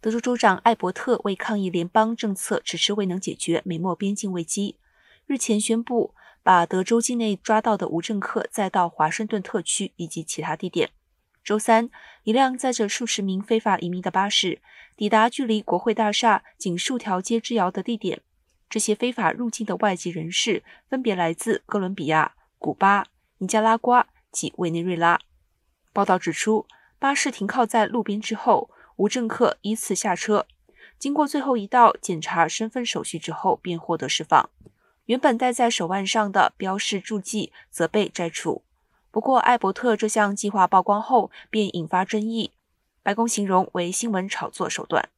德州州长艾伯特为抗议联邦政策迟迟未能解决美墨边境危机，日前宣布把德州境内抓到的无政客载到华盛顿特区以及其他地点。周三，一辆载着数十名非法移民的巴士抵达距离国会大厦仅数条街之遥的地点。这些非法入境的外籍人士分别来自哥伦比亚、古巴、尼加拉瓜及委内瑞拉。报道指出，巴士停靠在路边之后。无证客依次下车，经过最后一道检查身份手续之后，便获得释放。原本戴在手腕上的标示注记则被摘除。不过，艾伯特这项计划曝光后，便引发争议。白宫形容为新闻炒作手段。